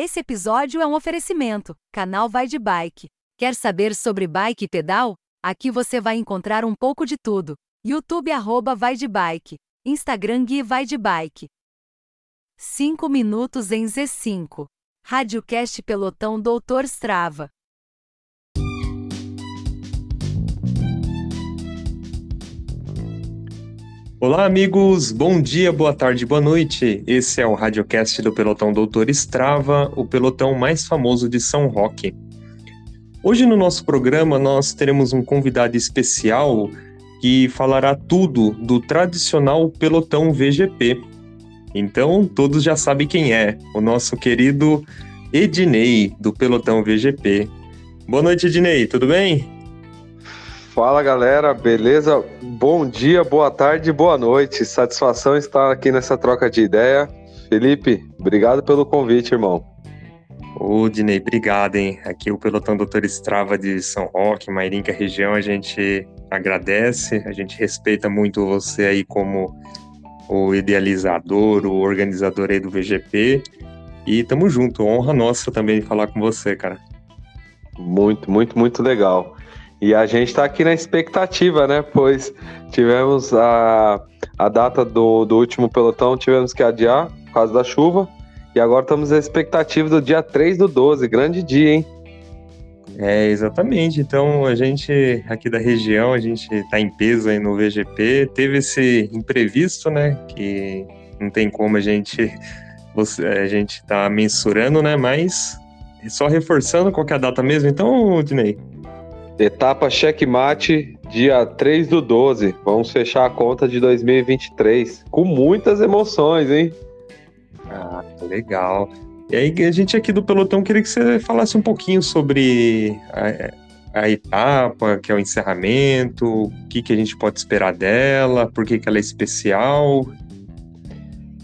Esse episódio é um oferecimento. Canal Vai de Bike. Quer saber sobre bike e pedal? Aqui você vai encontrar um pouco de tudo. YouTube arroba Vai de Bike. Instagram Gui Vai de Bike. 5 minutos em Z5. Radiocast Pelotão Doutor Strava. Olá, amigos. Bom dia, boa tarde, boa noite. Esse é o radiocast do Pelotão Doutor Strava, o pelotão mais famoso de São Roque. Hoje no nosso programa nós teremos um convidado especial que falará tudo do tradicional pelotão VGP. Então, todos já sabem quem é, o nosso querido Ednei do pelotão VGP. Boa noite, Ednei, tudo bem? Fala galera, beleza? Bom dia, boa tarde, boa noite. Satisfação estar aqui nessa troca de ideia. Felipe, obrigado pelo convite, irmão. Ô, Dinei, obrigado, hein? Aqui o Pelotão Doutor Estrava de São Roque, Mairinca região, a gente agradece, a gente respeita muito você aí como o idealizador, o organizador aí do VGP. E tamo junto, honra nossa também falar com você, cara. Muito, muito, muito legal. E a gente está aqui na expectativa, né? Pois tivemos a, a data do, do último pelotão, tivemos que adiar por causa da chuva. E agora estamos na expectativa do dia 3 do 12, grande dia, hein? É, exatamente. Então, a gente aqui da região, a gente está em peso aí no VGP. Teve esse imprevisto, né? Que não tem como a gente a gente tá mensurando, né? Mas só reforçando qual é a data mesmo. Então, Dinei, Etapa checkmate, dia 3 do 12. Vamos fechar a conta de 2023. Com muitas emoções, hein? Ah, legal. E aí, a gente aqui do Pelotão queria que você falasse um pouquinho sobre a, a etapa, que é o encerramento, o que, que a gente pode esperar dela, por que, que ela é especial.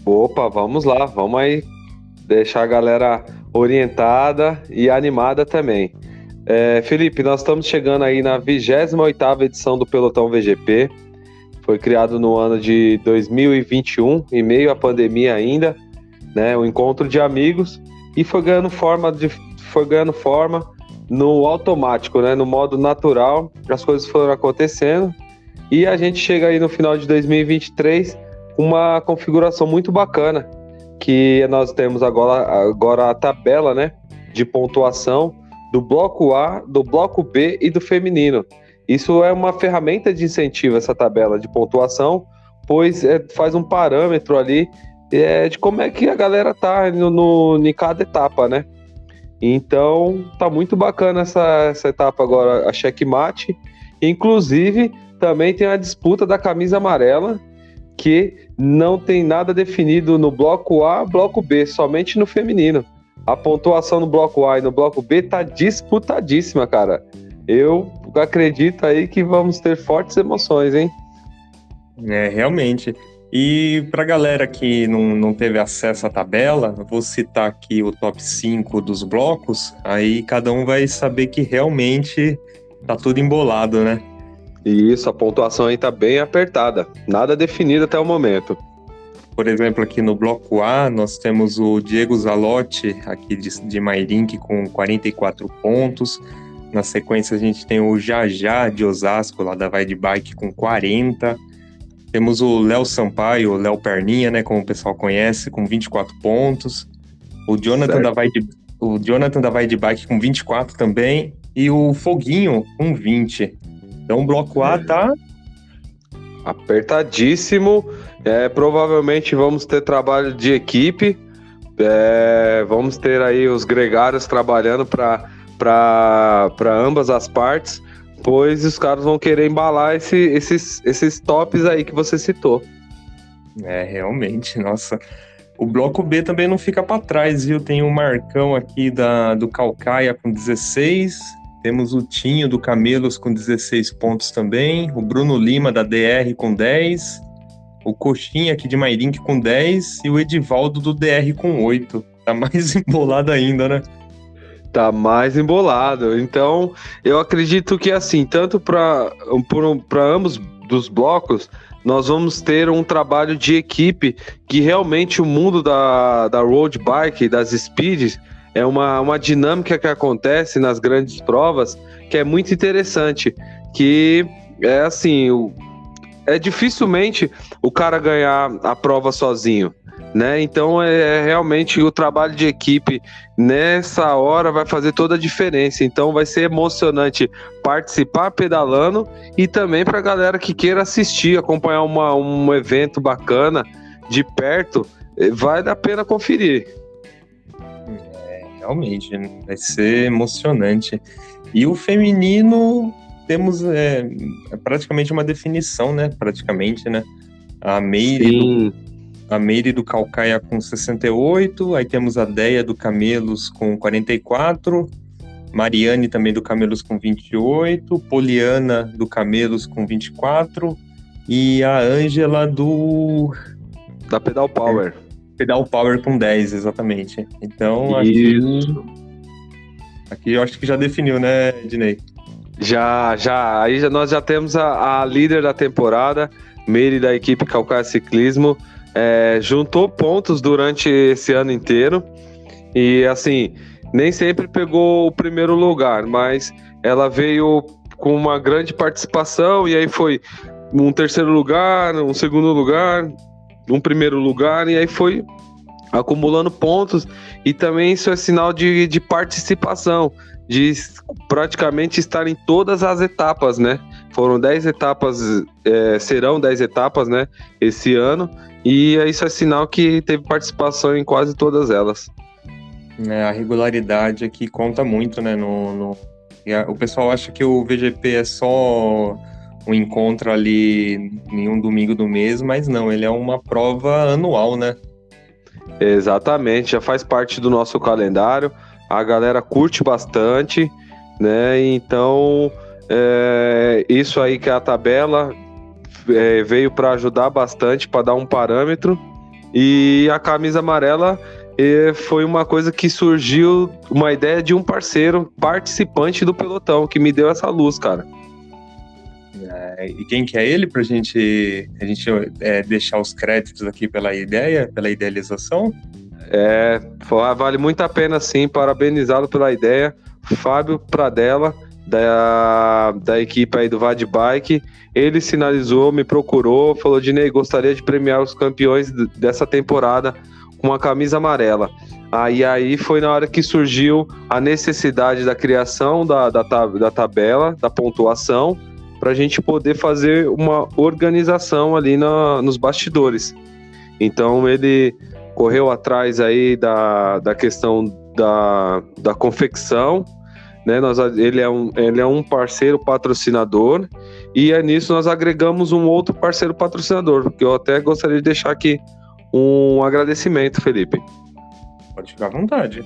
Opa, vamos lá, vamos aí deixar a galera orientada e animada também. É, Felipe, nós estamos chegando aí na 28ª edição do Pelotão VGP. Foi criado no ano de 2021, em meio à pandemia ainda, né? Um encontro de amigos e foi ganhando forma de, foi ganhando forma no automático, né? No modo natural, as coisas foram acontecendo e a gente chega aí no final de 2023 com uma configuração muito bacana, que nós temos agora, agora a tabela, né? De pontuação do bloco A, do bloco B e do feminino. Isso é uma ferramenta de incentivo, essa tabela de pontuação, pois é, faz um parâmetro ali é, de como é que a galera tá no, no, em cada etapa, né? Então, tá muito bacana essa, essa etapa agora, a checkmate. Inclusive, também tem a disputa da camisa amarela, que não tem nada definido no bloco A, bloco B, somente no feminino a pontuação no bloco A e no bloco B tá disputadíssima, cara. Eu acredito aí que vamos ter fortes emoções, hein? É, realmente. E para galera que não, não teve acesso à tabela, vou citar aqui o top 5 dos blocos, aí cada um vai saber que realmente tá tudo embolado, né? Isso, a pontuação aí tá bem apertada. Nada definido até o momento. Por exemplo, aqui no bloco A, nós temos o Diego Zalotti, aqui de, de Mairink, com 44 pontos. Na sequência, a gente tem o Jajá de Osasco, lá da Vai de Bike, com 40. Temos o Léo Sampaio, o Léo Perninha, né, como o pessoal conhece, com 24 pontos. O Jonathan, da Vai, de, o Jonathan da Vai de Bike com 24 também. E o Foguinho com 20. Então o bloco A tá apertadíssimo. É, provavelmente vamos ter trabalho de equipe. É, vamos ter aí os gregários trabalhando para ambas as partes, pois os caras vão querer embalar esse, esses, esses tops aí que você citou. É, realmente, nossa. O bloco B também não fica para trás, viu? Tem o Marcão aqui da, do Calcaia com 16, temos o Tinho do Camelos com 16 pontos também, o Bruno Lima da DR com 10, o Coxinha aqui de Mairink com 10 e o Edivaldo do DR com 8. Tá mais embolado ainda, né? Tá mais embolado. Então, eu acredito que assim, tanto para ambos dos blocos, nós vamos ter um trabalho de equipe que realmente o mundo da, da road bike, das speeds, é uma, uma dinâmica que acontece nas grandes provas que é muito interessante, que é assim, o, é dificilmente o cara ganhar a prova sozinho. Né? Então é, é realmente o trabalho de equipe nessa hora vai fazer toda a diferença. Então vai ser emocionante participar pedalando e também para a galera que queira assistir, acompanhar uma, um evento bacana de perto, eh, vai dar pena conferir. É, realmente, vai ser emocionante. E o feminino temos é, é praticamente uma definição, né? Praticamente, né? A Meire do, a Meire do Calcaia com 68, aí temos a Deia do Camelos com 44, Mariane também do Camelos com 28, Poliana do Camelos com 24 e a Ângela do da Pedal Power. Pedal Power com 10, exatamente. Então, Isso. aqui, aqui eu acho que já definiu, né, Dinei? Já, já. Aí já, nós já temos a, a líder da temporada, Meire da equipe Calcaia Ciclismo. É, juntou pontos durante esse ano inteiro. E assim, nem sempre pegou o primeiro lugar, mas ela veio com uma grande participação e aí foi um terceiro lugar, um segundo lugar, um primeiro lugar, e aí foi acumulando pontos. E também isso é sinal de, de participação de praticamente estar em todas as etapas, né? Foram 10 etapas, é, serão 10 etapas, né? Esse ano, e isso é sinal que teve participação em quase todas elas. É, a regularidade aqui conta muito, né? No, no... O pessoal acha que o VGP é só um encontro ali em um domingo do mês, mas não, ele é uma prova anual, né? Exatamente, já faz parte do nosso calendário a galera curte bastante, né? Então, é, isso aí que é a tabela é, veio para ajudar bastante, para dar um parâmetro. E a camisa amarela é, foi uma coisa que surgiu, uma ideia de um parceiro participante do pelotão, que me deu essa luz, cara. É, e quem que é ele para gente, a gente é, deixar os créditos aqui pela ideia, pela idealização? É, vale muito a pena sim, parabenizá-lo pela ideia. Fábio Pradella, da, da equipe aí do Vad Bike, ele sinalizou, me procurou, falou: Dinei, gostaria de premiar os campeões dessa temporada com uma camisa amarela. Aí aí foi na hora que surgiu a necessidade da criação da, da, da tabela, da pontuação, para a gente poder fazer uma organização ali na, nos bastidores. Então ele correu atrás aí da, da questão da, da confecção, né? Nós, ele, é um, ele é um parceiro patrocinador e é nisso nós agregamos um outro parceiro patrocinador, que eu até gostaria de deixar aqui um agradecimento, Felipe. Pode ficar à vontade.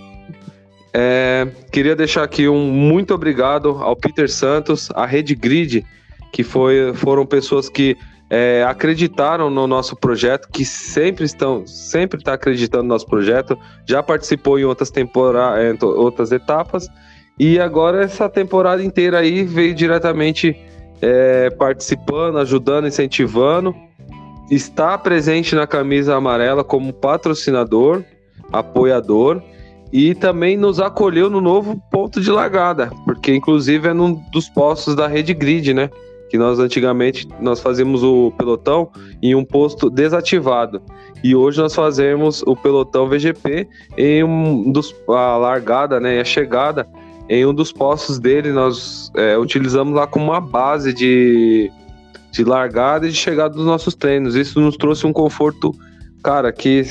É, queria deixar aqui um muito obrigado ao Peter Santos, à Rede Grid, que foi, foram pessoas que é, acreditaram no nosso projeto, que sempre estão, sempre está acreditando no nosso projeto, já participou em outras temporadas, outras etapas, e agora essa temporada inteira aí veio diretamente é, participando, ajudando, incentivando, está presente na camisa amarela como patrocinador, apoiador, e também nos acolheu no novo ponto de largada, porque inclusive é num dos postos da Rede Grid, né? Que nós antigamente nós fazíamos o pelotão em um posto desativado e hoje nós fazemos o pelotão VGP em um dos a largada, né, a chegada em um dos postos dele nós é, utilizamos lá como uma base de de largada e de chegada dos nossos treinos. Isso nos trouxe um conforto, cara, que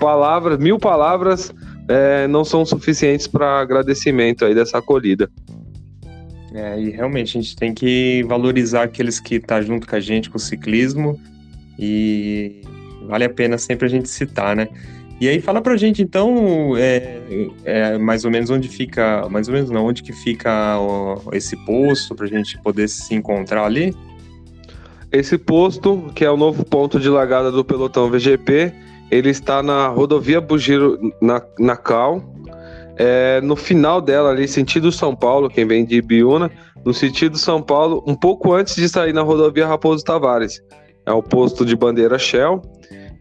palavras, mil palavras é, não são suficientes para agradecimento aí dessa acolhida. É, e realmente a gente tem que valorizar aqueles que estão tá junto com a gente com o ciclismo e vale a pena sempre a gente citar, né? E aí fala pra gente então é, é, mais ou menos onde fica, mais ou menos não, onde que fica ó, esse posto pra gente poder se encontrar ali? Esse posto, que é o novo ponto de largada do pelotão VGP, ele está na rodovia Bugiro na, na Cal, é, no final dela ali, sentido São Paulo, quem vem de Ibiúna, no sentido São Paulo, um pouco antes de sair na rodovia Raposo Tavares. É o posto de bandeira Shell.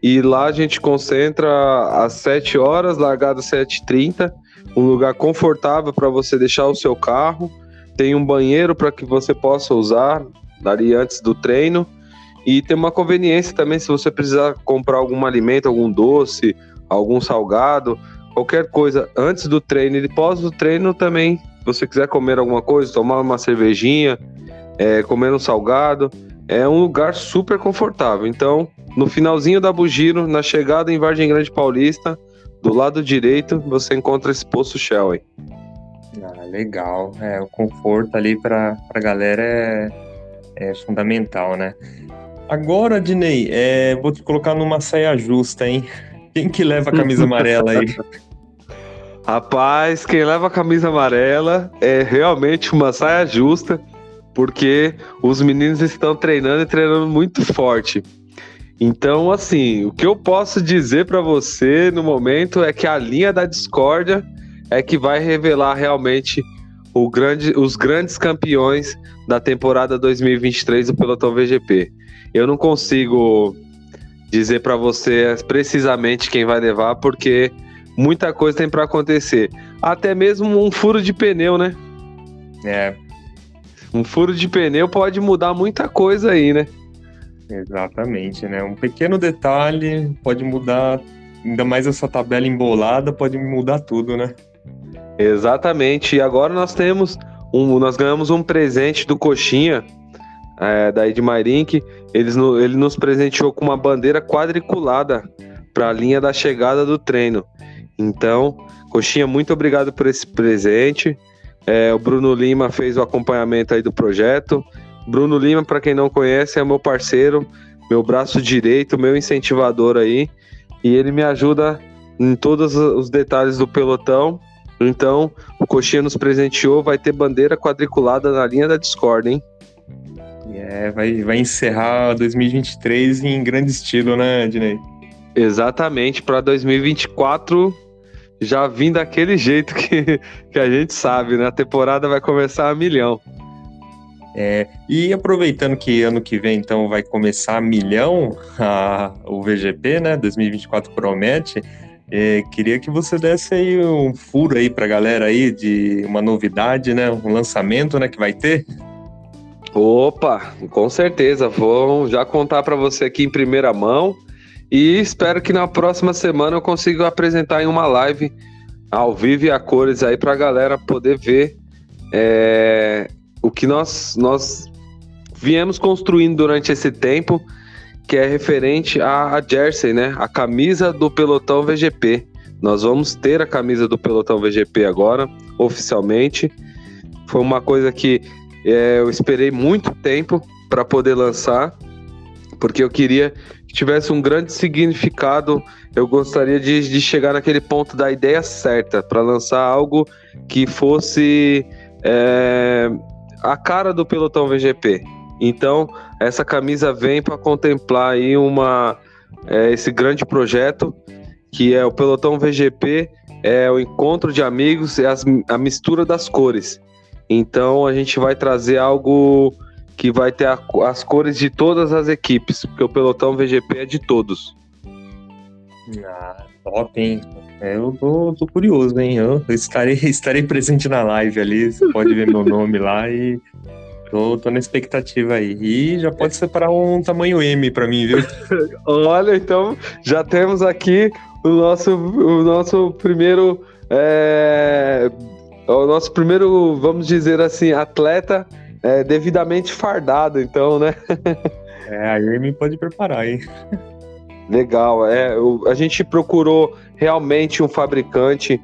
E lá a gente concentra às 7 horas, largada às 7h30. um lugar confortável para você deixar o seu carro, tem um banheiro para que você possa usar ali antes do treino e tem uma conveniência também se você precisar comprar algum alimento, algum doce, algum salgado, qualquer coisa antes do treino e depois do treino também. Se você quiser comer alguma coisa, tomar uma cervejinha, é, comer um salgado, é um lugar super confortável. Então, no finalzinho da Bugiro, na chegada em Vargem Grande Paulista, do lado direito, você encontra esse poço Shell aí. Ah, legal. É, o conforto ali para a galera é, é fundamental, né? Agora, Dinei, é, vou te colocar numa saia justa, hein? Quem que leva a camisa amarela aí? Rapaz, quem leva a camisa amarela é realmente uma saia justa, porque os meninos estão treinando e treinando muito forte. Então, assim, o que eu posso dizer para você no momento é que a linha da discórdia é que vai revelar realmente grande, os grandes campeões da temporada 2023 do Pelotão VGP. Eu não consigo dizer para você precisamente quem vai levar, porque muita coisa tem para acontecer. Até mesmo um furo de pneu, né? É. Um furo de pneu pode mudar muita coisa aí, né? Exatamente, né? Um pequeno detalhe pode mudar, ainda mais essa tabela embolada, pode mudar tudo, né? Exatamente. E agora nós temos um, nós ganhamos um presente do Coxinha, é, da Edmairink. Eles, ele nos presenteou com uma bandeira quadriculada para a linha da chegada do treino. Então, Coxinha, muito obrigado por esse presente. É, o Bruno Lima fez o acompanhamento aí do projeto. Bruno Lima, para quem não conhece, é meu parceiro, meu braço direito, meu incentivador aí. E ele me ajuda em todos os detalhes do pelotão. Então, o Coxinha nos presenteou, vai ter bandeira quadriculada na linha da Discord, hein? É, vai, vai encerrar 2023 em grande estilo, né, Dinei? Exatamente, para 2024 já vim daquele jeito que, que a gente sabe, né? A temporada vai começar a milhão. É, e aproveitando que ano que vem, então, vai começar a milhão a, o VGP, né? 2024 promete. É, queria que você desse aí um furo aí pra galera aí de uma novidade, né? Um lançamento, né? Que vai ter. Opa, com certeza. Vou já contar para você aqui em primeira mão. E espero que na próxima semana eu consiga apresentar em uma live ao vivo e a cores aí para a galera poder ver é, o que nós, nós viemos construindo durante esse tempo, que é referente à Jersey, né? A camisa do pelotão VGP. Nós vamos ter a camisa do pelotão VGP agora, oficialmente. Foi uma coisa que é, eu esperei muito tempo para poder lançar, porque eu queria que tivesse um grande significado. Eu gostaria de, de chegar naquele ponto da ideia certa para lançar algo que fosse é, a cara do pelotão VGP. Então, essa camisa vem para contemplar aí uma, é, esse grande projeto que é o pelotão VGP, é o encontro de amigos, é as, a mistura das cores. Então, a gente vai trazer algo que vai ter a, as cores de todas as equipes, porque o pelotão VGP é de todos. Ah, top, hein? É, eu tô, tô curioso, hein? Eu estarei, estarei presente na live ali, você pode ver meu nome lá e tô, tô na expectativa aí. E já pode separar um tamanho M para mim, viu? Olha, então já temos aqui o nosso, o nosso primeiro. É, o nosso primeiro, vamos dizer assim, atleta é, devidamente fardado, então, né? é, a Irmin pode preparar, hein? Legal, é. a gente procurou realmente um fabricante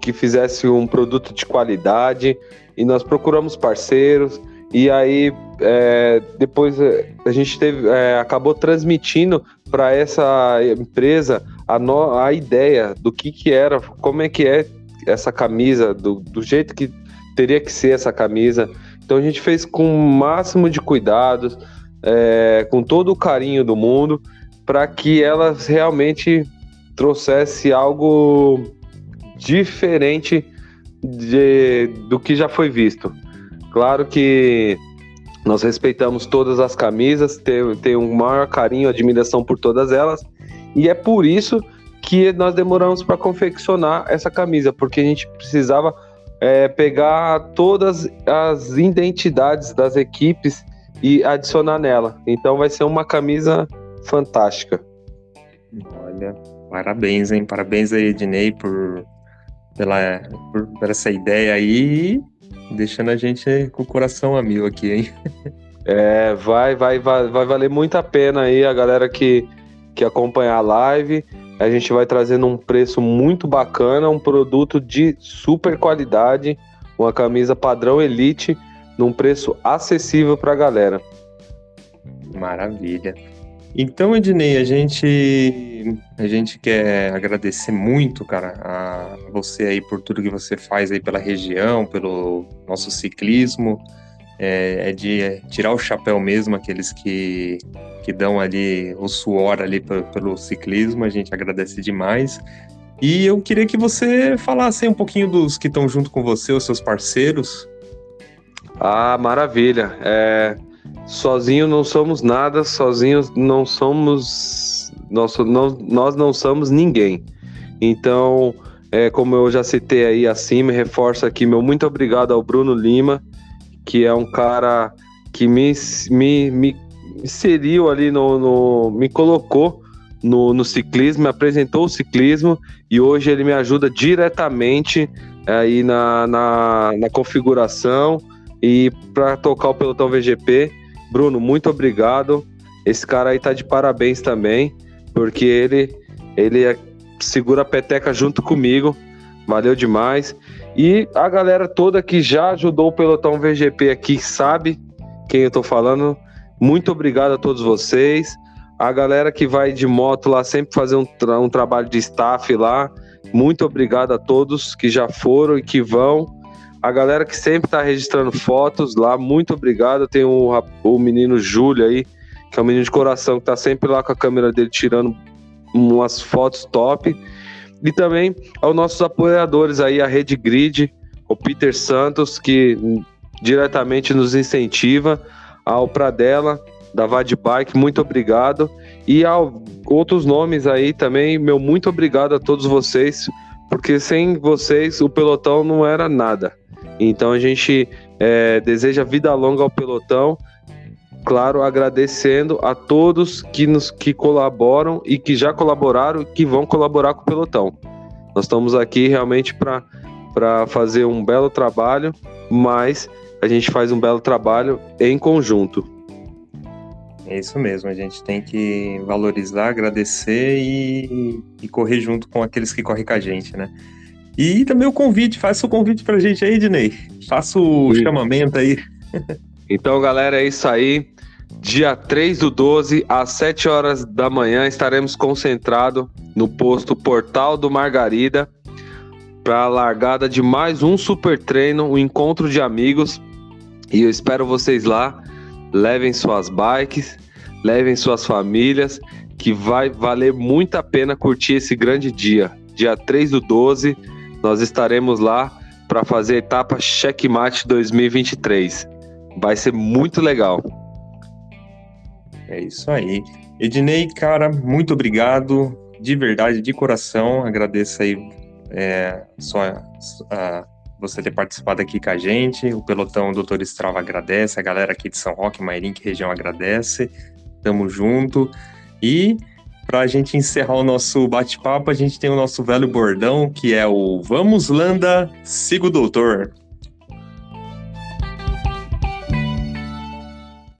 que fizesse um produto de qualidade e nós procuramos parceiros e aí é, depois é, a gente teve, é, acabou transmitindo para essa empresa a, no, a ideia do que, que era, como é que é essa camisa, do, do jeito que teria que ser essa camisa. Então a gente fez com o máximo de cuidados, é, com todo o carinho do mundo, para que ela realmente trouxesse algo diferente de, do que já foi visto. Claro que nós respeitamos todas as camisas, tem um maior carinho, admiração por todas elas, e é por isso que nós demoramos para confeccionar essa camisa, porque a gente precisava é, pegar todas as identidades das equipes e adicionar nela. Então vai ser uma camisa fantástica. Olha, parabéns, hein? Parabéns aí, Ednei, por, pela, por, por essa ideia aí, deixando a gente com o coração a mil aqui, hein? É, vai, vai, vai, vai valer muito a pena aí a galera que, que acompanhar a live. A gente vai trazendo um preço muito bacana, um produto de super qualidade, uma camisa padrão Elite, num preço acessível para a galera. Maravilha. Então, Ednei, a gente a gente quer agradecer muito, cara, a você aí por tudo que você faz aí pela região, pelo nosso ciclismo. É, é de tirar o chapéu mesmo, aqueles que, que dão ali o suor ali pelo ciclismo, a gente agradece demais. E eu queria que você falasse um pouquinho dos que estão junto com você, os seus parceiros. Ah, maravilha. É, sozinho não somos nada, sozinhos não somos. Nós, não, nós não somos ninguém. Então, é, como eu já citei aí acima, reforço aqui meu muito obrigado ao Bruno Lima, que é um cara que me, me, me inseriu ali no, no me colocou no, no, ciclismo, me apresentou o ciclismo e hoje ele me ajuda diretamente aí na, na, na configuração e para tocar o pelotão VGP. Bruno, muito obrigado. Esse cara aí tá de parabéns também, porque ele ele é, segura a peteca junto comigo. Valeu demais. E a galera toda que já ajudou o pelotão VGP aqui sabe quem eu tô falando. Muito obrigado a todos vocês. A galera que vai de moto lá sempre fazer um, tra um trabalho de staff lá. Muito obrigado a todos que já foram e que vão. A galera que sempre está registrando fotos lá, muito obrigado. Tem o, o menino Júlio aí, que é um menino de coração, que está sempre lá com a câmera dele tirando umas fotos top. E também aos nossos apoiadores aí, a Rede Grid, o Peter Santos, que diretamente nos incentiva, ao Pradella, da Vad Bike, muito obrigado. E a outros nomes aí também, meu muito obrigado a todos vocês, porque sem vocês o pelotão não era nada. Então a gente é, deseja vida longa ao pelotão. Claro, agradecendo a todos que nos que colaboram e que já colaboraram e que vão colaborar com o pelotão. Nós estamos aqui realmente para fazer um belo trabalho, mas a gente faz um belo trabalho em conjunto. É isso mesmo, a gente tem que valorizar, agradecer e, e correr junto com aqueles que correm com a gente, né? E também o convite, faça o convite pra gente aí, Dinei. Faça o Sim. chamamento aí. Então, galera, é isso aí. Dia 3 do 12, às 7 horas da manhã, estaremos concentrados no posto Portal do Margarida para a largada de mais um super treino, um encontro de amigos. E eu espero vocês lá. Levem suas bikes, levem suas famílias, que vai valer muito a pena curtir esse grande dia. Dia 3 do 12 nós estaremos lá para fazer a etapa Checkmate 2023. Vai ser muito legal. É isso aí. Ednei, cara, muito obrigado. De verdade, de coração, agradeço aí é, a, você ter participado aqui com a gente. O pelotão Doutor Estrava agradece, a galera aqui de São Roque, Mairink região agradece. Tamo junto. E para a gente encerrar o nosso bate-papo, a gente tem o nosso velho bordão, que é o Vamos Landa, siga o doutor.